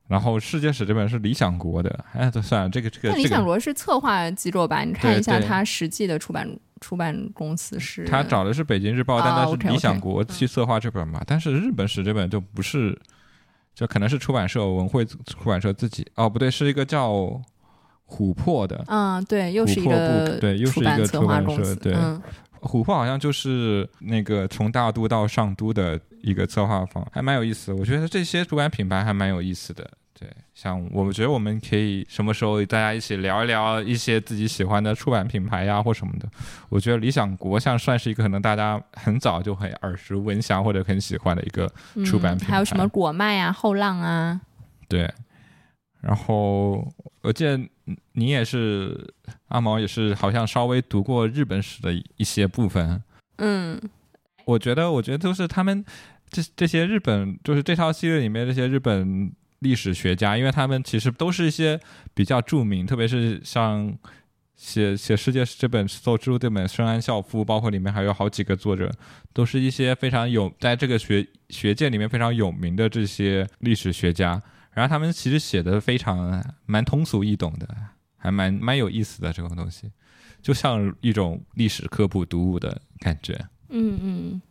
Speaker 1: 然后世界史这本是理想国的，哎，算了，这个这个。
Speaker 2: 那理想国是策划机构吧？你看一下它实际的出版出版公司是。
Speaker 1: 他找的是北京日报，但他是理想国际策划这本嘛？但是日本史这本就不是，就可能是出版社文汇出版社自己哦，不对，是一个叫琥珀的。
Speaker 2: 嗯，对，又是一个
Speaker 1: 对，又是一个出版
Speaker 2: 社，
Speaker 1: 对。琥珀好像就是那个从大都到上都的一个策划方，还蛮有意思。我觉得这些出版品牌还蛮有意思的。对，像我们觉得我们可以什么时候大家一起聊一聊一些自己喜欢的出版品牌呀，或什么的。我觉得理想国像算是一个可能大家很早就很耳熟闻详或者很喜欢的一个出版品牌。
Speaker 2: 还有什么果麦啊、后浪啊？
Speaker 1: 对。然后我记得你也是阿毛，也是好像稍微读过日本史的一些部分。
Speaker 2: 嗯，
Speaker 1: 我觉得，我觉得都是他们这这些日本，就是这套系列里面这些日本历史学家，因为他们其实都是一些比较著名，特别是像写写世界这本《丝绸之路》这本深安孝夫，包括里面还有好几个作者，都是一些非常有在这个学学界里面非常有名的这些历史学家。然后他们其实写的非常蛮通俗易懂的，还蛮蛮有意思的这种东西，就像一种历史科普读物的感觉。
Speaker 2: 嗯嗯，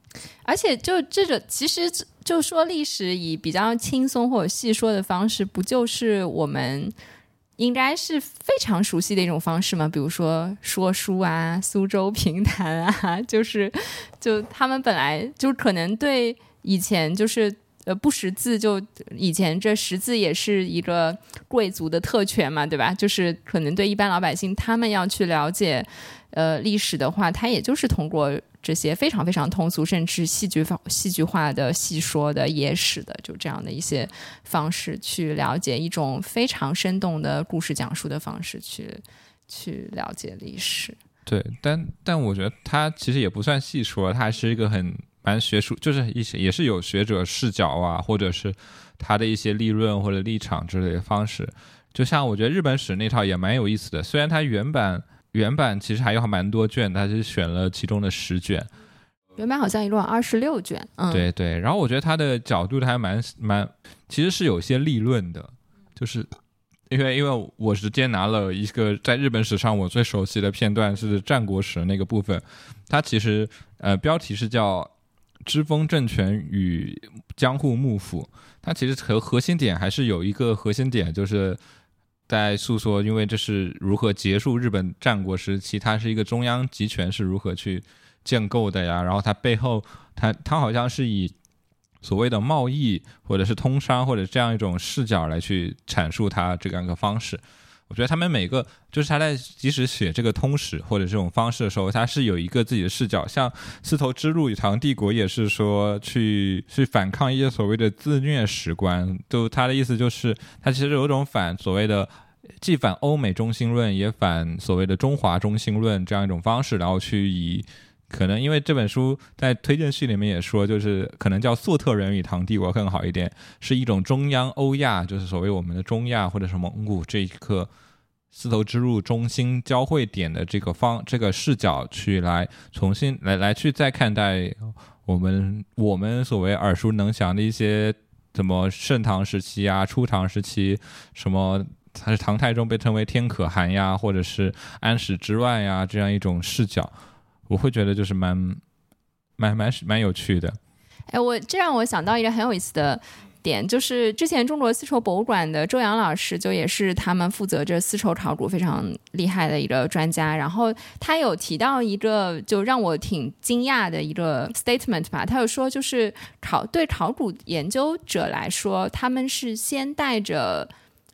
Speaker 2: 而且就这种，其实就说历史以比较轻松或者细说的方式，不就是我们应该是非常熟悉的一种方式吗？比如说说书啊，苏州评弹啊，就是就他们本来就可能对以前就是。呃，不识字就以前这识字也是一个贵族的特权嘛，对吧？就是可能对一般老百姓，他们要去了解呃历史的话，他也就是通过这些非常非常通俗，甚至戏剧化、戏剧化的戏说的野史的，就这样的一些方式去了解一种非常生动的故事讲述的方式，去去了解历史。
Speaker 1: 对，但但我觉得他其实也不算戏说，他还是一个很。蛮学术，就是一些也是有学者视角啊，或者是他的一些立论或者立场之类的方式。就像我觉得日本史那套也蛮有意思的，虽然它原版原版其实还有蛮多卷，他是选了其中的十卷。
Speaker 2: 原版好像一共二十六卷。嗯，
Speaker 1: 对对。然后我觉得他的角度还蛮蛮，其实是有些立论的，就是因为因为我直接拿了一个在日本史上我最熟悉的片段是战国史那个部分，它其实呃标题是叫。知风政权与江户幕府，它其实核核心点还是有一个核心点，就是在诉说，因为这是如何结束日本战国时期，它是一个中央集权是如何去建构的呀？然后它背后，它它好像是以所谓的贸易或者是通商或者这样一种视角来去阐述它这样一个方式。我觉得他们每个就是他在即使写这个通史或者这种方式的时候，他是有一个自己的视角。像丝绸之路与唐帝国也是说去去反抗一些所谓的自虐史观，就他的意思就是他其实有种反所谓的既反欧美中心论，也反所谓的中华中心论这样一种方式，然后去以可能因为这本书在推荐序里面也说，就是可能叫粟特人与唐帝国更好一点，是一种中央欧亚，就是所谓我们的中亚或者是蒙古这一刻丝绸之路中心交汇点的这个方这个视角去来重新来来去再看待我们我们所谓耳熟能详的一些什么盛唐时期啊、初唐时期什么。它是唐太宗被称为天可汗呀，或者是安史之乱呀，这样一种视角。我会觉得就是蛮蛮蛮蛮有趣的。
Speaker 2: 哎，我这让我想到一个很有意思的点，就是之前中国丝绸博物馆的周洋老师，就也是他们负责这丝绸考古非常厉害的一个专家。然后他有提到一个就让我挺惊讶的一个 statement 吧，他有说就是考对考古研究者来说，他们是先带着，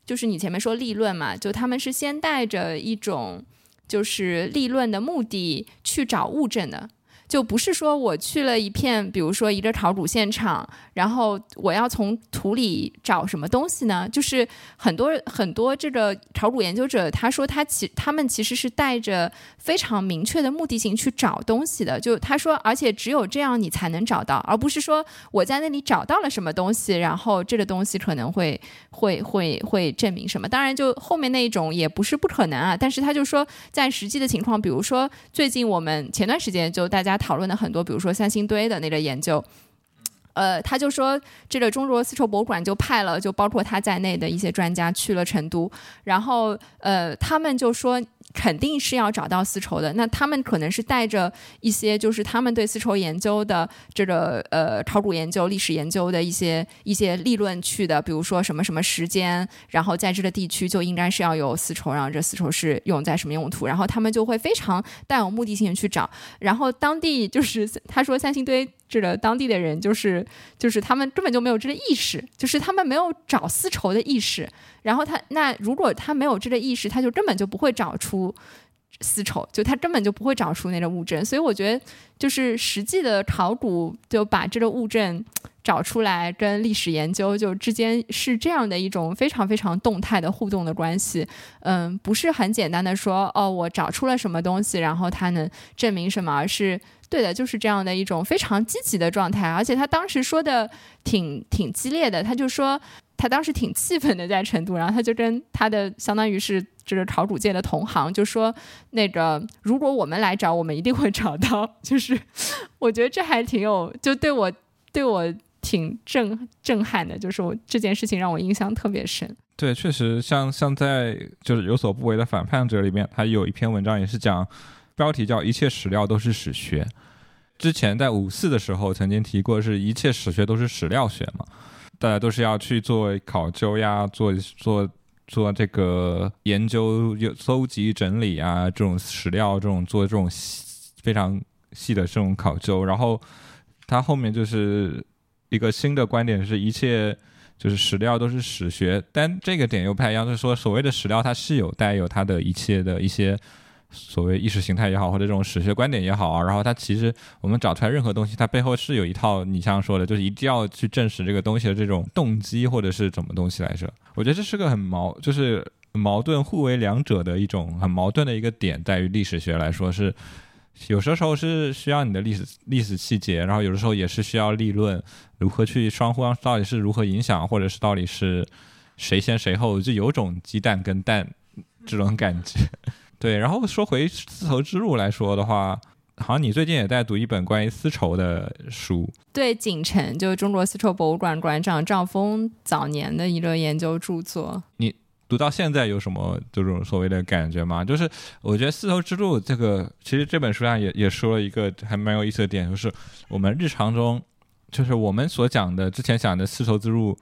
Speaker 2: 就是你前面说立论嘛，就他们是先带着一种。就是立论的目的去找物证的。就不是说我去了一片，比如说一个考古现场，然后我要从土里找什么东西呢？就是很多很多这个考古研究者，他说他其他们其实是带着非常明确的目的性去找东西的。就他说，而且只有这样你才能找到，而不是说我在那里找到了什么东西，然后这个东西可能会会会会证明什么。当然，就后面那一种也不是不可能啊。但是他就说，在实际的情况，比如说最近我们前段时间就大家。讨论的很多，比如说三星堆的那个研究，呃，他就说这个中国丝绸博物馆就派了，就包括他在内的一些专家去了成都，然后呃，他们就说。肯定是要找到丝绸的，那他们可能是带着一些，就是他们对丝绸研究的这个呃考古研究、历史研究的一些一些立论去的，比如说什么什么时间，然后在这个地区就应该是要有丝绸，然后这丝绸是用在什么用途，然后他们就会非常带有目的性去找，然后当地就是 他说三星堆。这个当地的人就是就是他们根本就没有这个意识，就是他们没有找丝绸的意识。然后他那如果他没有这个意识，他就根本就不会找出丝绸，就他根本就不会找出那个物证。所以我觉得，就是实际的考古就把这个物证找出来，跟历史研究就之间是这样的一种非常非常动态的互动的关系。嗯，不是很简单的说哦，我找出了什么东西，然后它能证明什么，而是。对的，就是这样的一种非常积极的状态，而且他当时说的挺挺激烈的，他就说他当时挺气愤的在成都，然后他就跟他的相当于是这个考古界的同行就说，那个如果我们来找，我们一定会找到。就是我觉得这还挺有，就对我对我挺震震撼的，就是我这件事情让我印象特别深。
Speaker 1: 对，确实像像在就是有所不为的反叛者里面，他有一篇文章也是讲。标题叫“一切史料都是史学”。之前在五四的时候曾经提过，是一切史学都是史料学嘛？大家都是要去做考究呀，做做做这个研究、搜集、整理啊，这种史料，这种做这种非常细的这种考究。然后他后面就是一个新的观点，是一切就是史料都是史学。但这个点又不太一样，就是说所谓的史料，它是有带有它的一切的一些。所谓意识形态也好，或者这种史学观点也好啊，然后它其实我们找出来任何东西，它背后是有一套你像说的，就是一定要去证实这个东西的这种动机或者是什么东西来着？我觉得这是个很矛，就是矛盾互为两者的一种很矛盾的一个点，在于历史学来说是有时候是需要你的历史历史细节，然后有的时候也是需要立论，如何去双方到底是如何影响，或者是到底是谁先谁后，就有种鸡蛋跟蛋这种感觉。对，然后说回丝绸之路来说的话，好像你最近也在读一本关于丝绸的书。
Speaker 2: 对，锦城就是中国丝绸博物馆馆长赵峰早年的一个研究著作。
Speaker 1: 你读到现在有什么这种所谓的感觉吗？就是我觉得丝绸之路这个，其实这本书上也也说了一个还蛮有意思的点，就是我们日常中，就是我们所讲的之前讲的丝绸之路。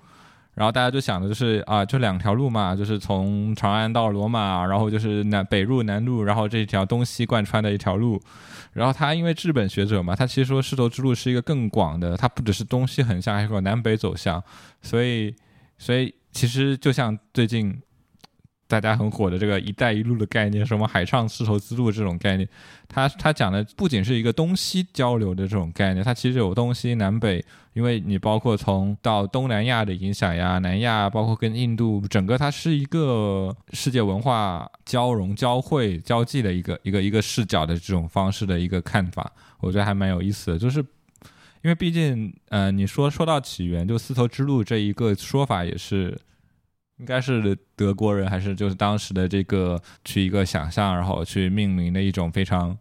Speaker 1: 然后大家就想的就是啊，就两条路嘛，就是从长安到罗马，然后就是南北入南路，然后这条东西贯穿的一条路。然后他因为日本学者嘛，他其实说丝绸之路是一个更广的，它不只是东西横向，还有南北走向。所以，所以其实就像最近。大家很火的这个“一带一路”的概念，什么海上丝绸之路这种概念，它它讲的不仅是一个东西交流的这种概念，它其实有东西南北，因为你包括从到东南亚的影响呀，南亚包括跟印度，整个它是一个世界文化交融、交汇、交际的一个一个一个视角的这种方式的一个看法，我觉得还蛮有意思的。就是因为毕竟，呃，你说说到起源，就丝绸之路这一个说法也是。应该是德国人，还是就是当时的这个去一个想象，然后去命名的一种非常，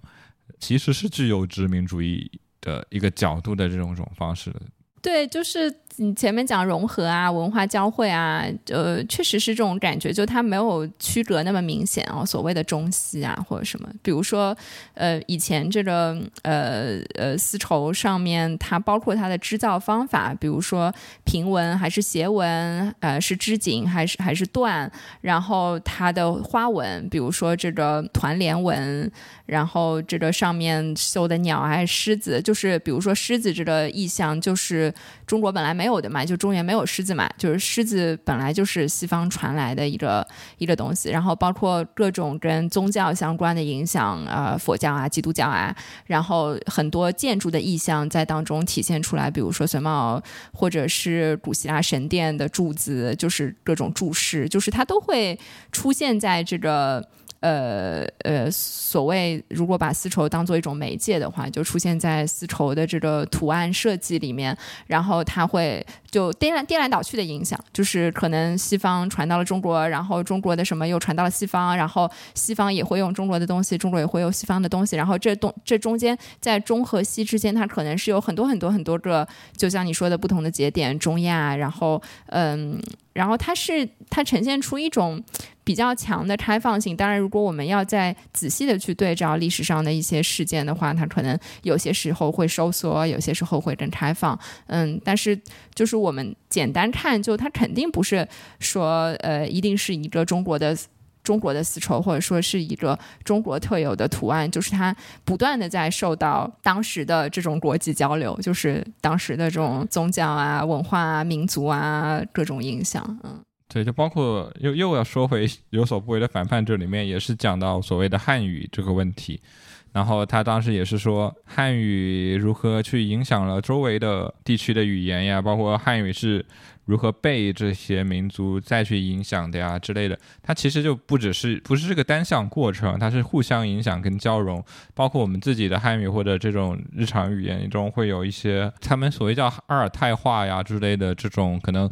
Speaker 1: 其实是具有殖民主义的一个角度的这种种方式。
Speaker 2: 对，就是你前面讲融合啊，文化交汇啊，呃，确实是这种感觉，就它没有区隔那么明显啊，所谓的中西啊或者什么，比如说，呃，以前这个呃呃丝绸上面它包括它的织造方法，比如说平纹还是斜纹，呃，是织锦还是还是缎，然后它的花纹，比如说这个团连纹，然后这个上面绣的鸟还是狮子，就是比如说狮子这个意象就是。中国本来没有的嘛，就中原没有狮子嘛，就是狮子本来就是西方传来的一个一个东西，然后包括各种跟宗教相关的影响，呃，佛教啊、基督教啊，然后很多建筑的意象在当中体现出来，比如说榫卯，或者是古希腊神殿的柱子，就是各种柱式，就是它都会出现在这个。呃呃，所谓如果把丝绸当做一种媒介的话，就出现在丝绸的这个图案设计里面，然后它会就颠来颠来倒去的影响，就是可能西方传到了中国，然后中国的什么又传到了西方，然后西方也会用中国的东西，中国也会用西方的东西，然后这东这中间在中和西之间，它可能是有很多很多很多个，就像你说的不同的节点，中亚，然后嗯。然后它是它呈现出一种比较强的开放性。当然，如果我们要再仔细的去对照历史上的一些事件的话，它可能有些时候会收缩，有些时候会更开放。嗯，但是就是我们简单看，就它肯定不是说呃，一定是一个中国的。中国的丝绸，或者说是一个中国特有的图案，就是它不断的在受到当时的这种国际交流，就是当时的这种宗教啊、文化啊、民族啊各种影响。嗯，
Speaker 1: 对，就包括又又要说回有所不为的反叛，这里面也是讲到所谓的汉语这个问题。然后他当时也是说汉语如何去影响了周围的地区的语言呀，包括汉语是。如何被这些民族再去影响的呀之类的，它其实就不只是不是这个单向过程，它是互相影响跟交融，包括我们自己的汉语或者这种日常语言中会有一些他们所谓叫阿尔泰话呀之类的这种可能。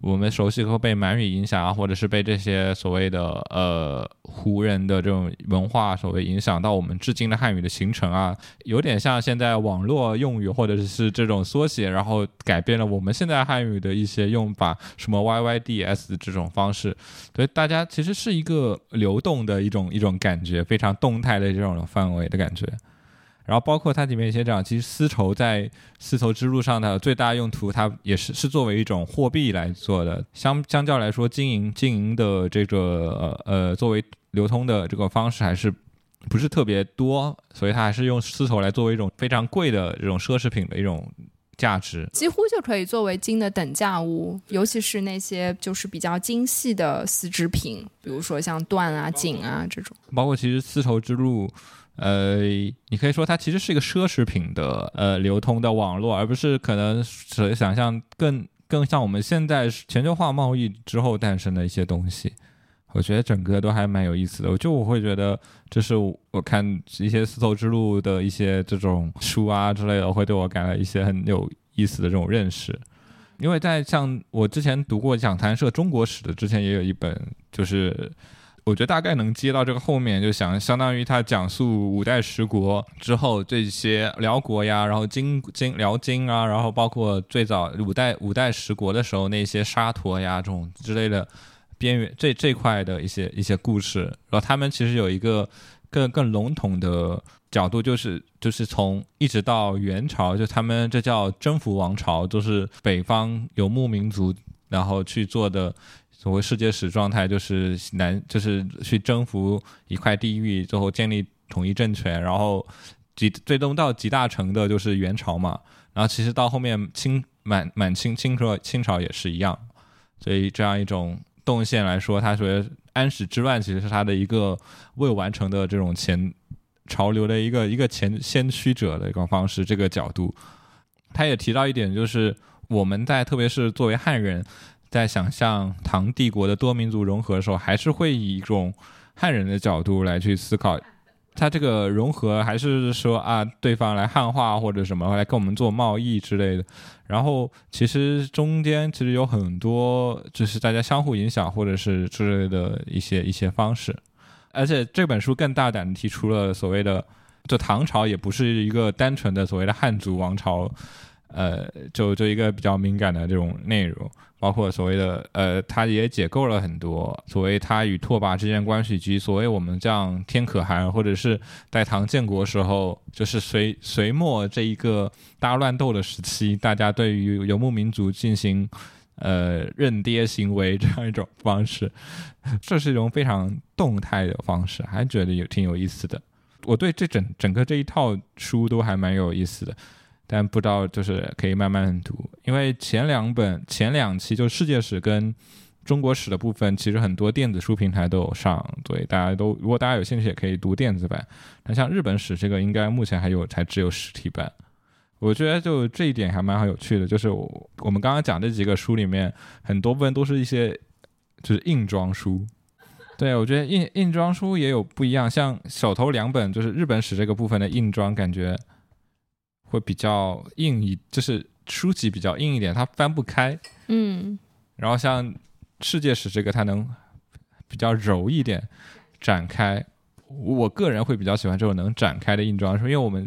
Speaker 1: 我们熟悉和被满语影响啊，或者是被这些所谓的呃胡人的这种文化所谓影响到我们至今的汉语的形成啊，有点像现在网络用语或者是这种缩写，然后改变了我们现在汉语的一些用法，什么 YYDS 这种方式，所以大家其实是一个流动的一种一种感觉，非常动态的这种范围的感觉。然后包括它里面一些这样，其实丝绸在丝绸之路上的最大用途，它也是是作为一种货币来做的。相相较来说，经营经营的这个呃呃作为流通的这个方式还是不是特别多，所以它还是用丝绸来作为一种非常贵的这种奢侈品的一种价值。
Speaker 2: 几乎就可以作为金的等价物，尤其是那些就是比较精细的丝织品，比如说像缎啊、锦啊这种。
Speaker 1: 包括其实丝绸之路。呃，你可以说它其实是一个奢侈品的呃流通的网络，而不是可能想象更更像我们现在全球化贸易之后诞生的一些东西。我觉得整个都还蛮有意思的。我就我会觉得，这是我看一些丝绸之路的一些这种书啊之类的，会对我感到一些很有意思的这种认识。因为在像我之前读过讲谈社中国史的，之前也有一本就是。我觉得大概能接到这个后面，就想相当于他讲述五代十国之后这些辽国呀，然后金金辽金啊，然后包括最早五代五代十国的时候那些沙陀呀这种之类的边缘这这块的一些一些故事，然后他们其实有一个更更笼统的角度，就是就是从一直到元朝，就他们这叫征服王朝，就是北方游牧民族。然后去做的所谓世界史状态，就是南就是去征服一块地域，最后建立统一政权，然后极最终到集大成的就是元朝嘛。然后其实到后面清满满清清朝清朝也是一样，所以这样一种动线来说，他说安史之乱其实是他的一个未完成的这种前潮流的一个一个前先驱者的一个方式，这个角度。他也提到一点，就是我们在特别是作为汉人，在想象唐帝国的多民族融合的时候，还是会以一种汉人的角度来去思考。他这个融合还是说啊，对方来汉化或者什么来跟我们做贸易之类的。然后其实中间其实有很多就是大家相互影响或者是之类的一些一些方式。而且这本书更大胆的提出了所谓的，就唐朝也不是一个单纯的所谓的汉族王朝。呃，就就一个比较敏感的这种内容，包括所谓的呃，它也解构了很多所谓他与拓跋之间关系，及所谓我们这样天可汗，或者是在唐建国时候，就是隋隋末这一个大乱斗的时期，大家对于游牧民族进行呃认爹行为这样一种方式，这是一种非常动态的方式，还觉得有挺有意思的。我对这整整个这一套书都还蛮有意思的。但不知道，就是可以慢慢读，因为前两本、前两期就世界史跟中国史的部分，其实很多电子书平台都有上，对大家都，如果大家有兴趣，也可以读电子版。那像日本史这个，应该目前还有，才只有实体版。我觉得就这一点还蛮好有趣的，就是我我们刚刚讲这几个书里面，很多部分都是一些就是硬装书。对我觉得硬硬装书也有不一样，像手头两本就是日本史这个部分的硬装，感觉。会比较硬一，就是书籍比较硬一点，它翻不开。
Speaker 2: 嗯，
Speaker 1: 然后像世界史这个，它能比较柔一点，展开。我个人会比较喜欢这种能展开的硬装书，因为我们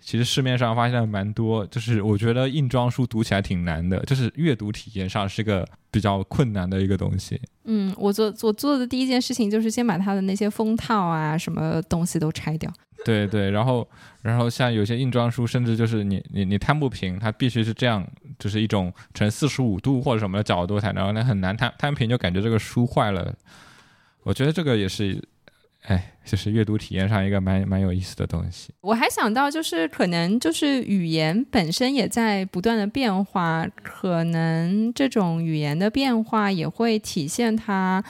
Speaker 1: 其实市面上发现蛮多，就是我觉得硬装书读起来挺难的，就是阅读体验上是个比较困难的一个东西。
Speaker 2: 嗯，我做我做的第一件事情就是先把它的那些封套啊，什么东西都拆掉。
Speaker 1: 对对，然后然后像有些硬装书，甚至就是你你你摊不平，它必须是这样，就是一种呈四十五度或者什么的角度才能，那很难摊摊平，就感觉这个书坏了。我觉得这个也是，哎，就是阅读体验上一个蛮蛮有意思的东西。
Speaker 2: 我还想到，就是可能就是语言本身也在不断的变化，可能这种语言的变化也会体现它。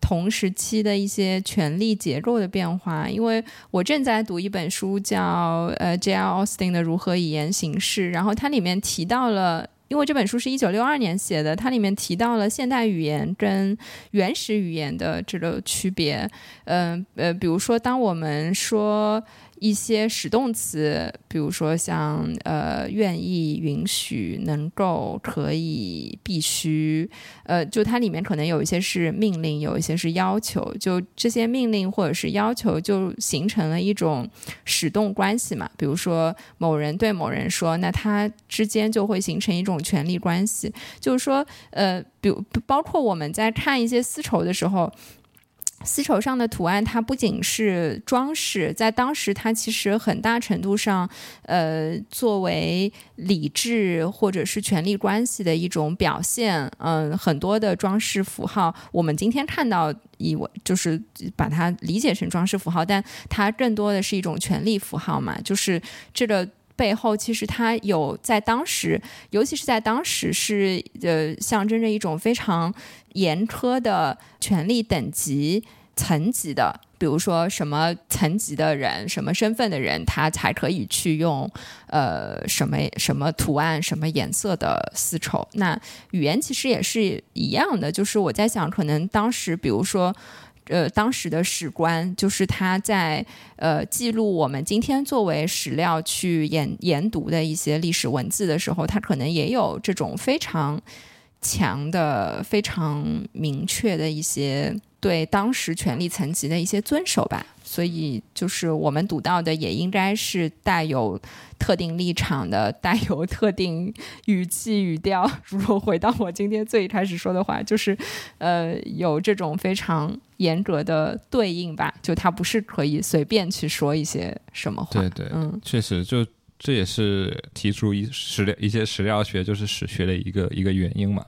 Speaker 2: 同时期的一些权力结构的变化，因为我正在读一本书，叫呃 J.L. Austin 的《如何以言行事》，然后它里面提到了，因为这本书是一九六二年写的，它里面提到了现代语言跟原始语言的这个区别。嗯呃，比如说，当我们说。一些使动词，比如说像呃愿意、允许、能够、可以、必须，呃，就它里面可能有一些是命令，有一些是要求，就这些命令或者是要求就形成了一种使动关系嘛。比如说某人对某人说，那他之间就会形成一种权力关系。就是说，呃，比如包括我们在看一些丝绸的时候。丝绸上的图案，它不仅是装饰，在当时，它其实很大程度上，呃，作为理智或者是权力关系的一种表现。嗯，很多的装饰符号，我们今天看到，以为就是把它理解成装饰符号，但它更多的是一种权力符号嘛，就是这个。背后其实它有在当时，尤其是在当时是呃象征着一种非常严苛的权力等级层级的，比如说什么层级的人、什么身份的人，他才可以去用呃什么什么图案、什么颜色的丝绸。那语言其实也是一样的，就是我在想，可能当时比如说。呃，当时的史官就是他在呃记录我们今天作为史料去研研读的一些历史文字的时候，他可能也有这种非常强的、非常明确的一些对当时权力层级的一些遵守吧。所以，就是我们读到的也应该是带有特定立场的、带有特定语气语调。如果回到我今天最开始说的话，就是呃，有这种非常严格的对应吧。就他不是可以随便去说一些什么话。
Speaker 1: 对对，嗯，确实，就这也是提出一史料一些史料学，就是史学的一个一个原因嘛。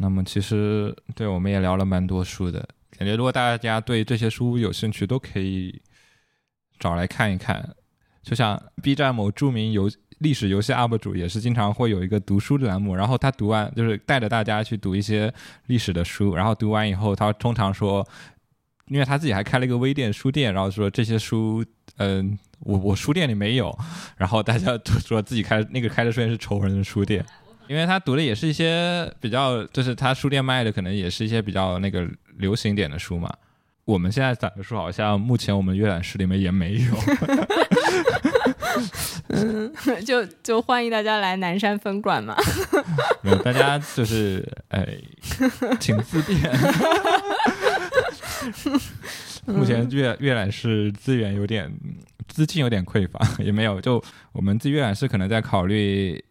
Speaker 1: 那么其实对我们也聊了蛮多书的，感觉如果大家对这些书有兴趣，都可以找来看一看。就像 B 站某著名游历史游戏 UP 主也是经常会有一个读书的栏目，然后他读完就是带着大家去读一些历史的书，然后读完以后，他通常说，因为他自己还开了一个微店书店，然后说这些书，嗯，我我书店里没有，然后大家都说自己开那个开的书店是仇人的书店，因为他读的也是一些比较，就是他书店卖的可能也是一些比较那个流行点的书嘛。我们现在攒的书好像目前我们阅览室里面也没有。
Speaker 2: 嗯，就就欢迎大家来南山分馆嘛。
Speaker 1: 没有，大家就是哎，请自便。目前阅阅览室资源有点资金有点匮乏，也没有。就我们自阅览室可能在考虑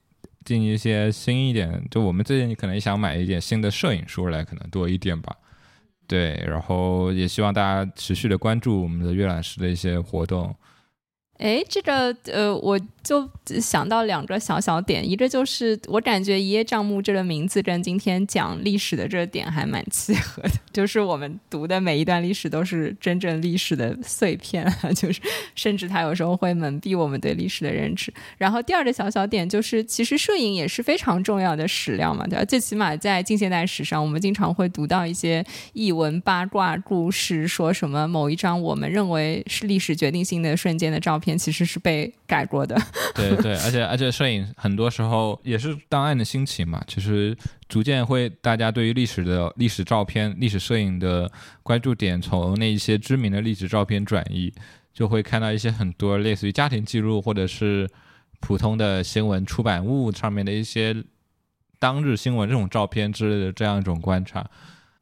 Speaker 1: 进一些新一点，就我们最近可能也想买一点新的摄影书来，可能多一点吧。对，然后也希望大家持续的关注我们的阅览室的一些活动。
Speaker 2: 哎，这个呃，我就想到两个小小点，一个就是我感觉“一叶障目”这个名字跟今天讲历史的这个点还蛮契合的，就是我们读的每一段历史都是真正历史的碎片，就是甚至它有时候会蒙蔽我们对历史的认知。然后第二个小小点就是，其实摄影也是非常重要的史料嘛，对吧？最起码在近现代史上，我们经常会读到一些译文八卦故事，说什么某一张我们认为是历史决定性的瞬间的照片。其实是被改过的，
Speaker 1: 对对，而且而且摄影很多时候也是档案的兴起嘛，其实逐渐会大家对于历史的历史照片、历史摄影的关注点从那一些知名的历史照片转移，就会看到一些很多类似于家庭记录或者是普通的新闻出版物上面的一些当日新闻这种照片之类的这样一种观察。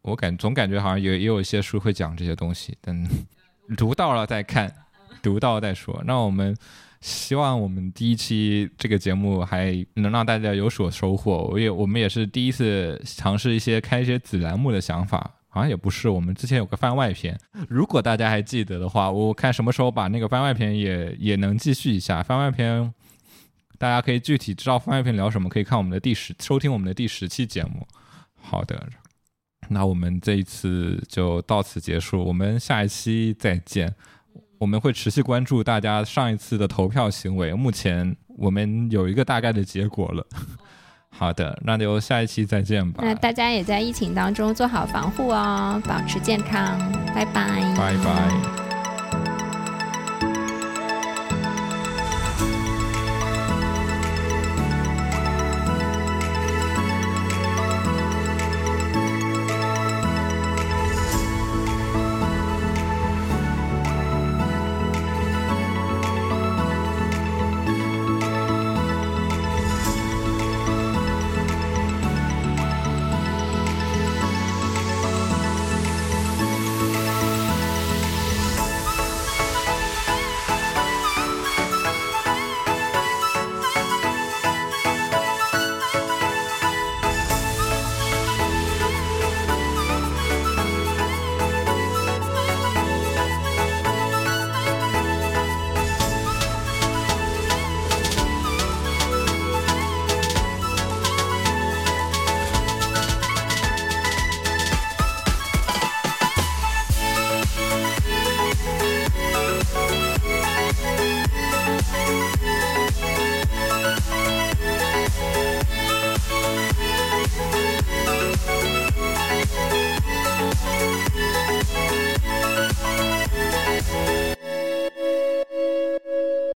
Speaker 1: 我感总感觉好像也也有一些书会讲这些东西，等 读到了再看。读到再说。那我们希望我们第一期这个节目还能让大家有所收获。我也我们也是第一次尝试一些开一些子栏目的想法，好像也不是。我们之前有个番外篇，如果大家还记得的话，我看什么时候把那个番外篇也也能继续一下。番外篇大家可以具体知道番外篇聊什么，可以看我们的第十收听我们的第十期节目。好的，那我们这一次就到此结束，我们下一期再见。我们会持续关注大家上一次的投票行为，目前我们有一个大概的结果了。好的，那就下一期再见吧。
Speaker 2: 那大家也在疫情当中做好防护哦，保持健康，拜拜，
Speaker 1: 拜拜。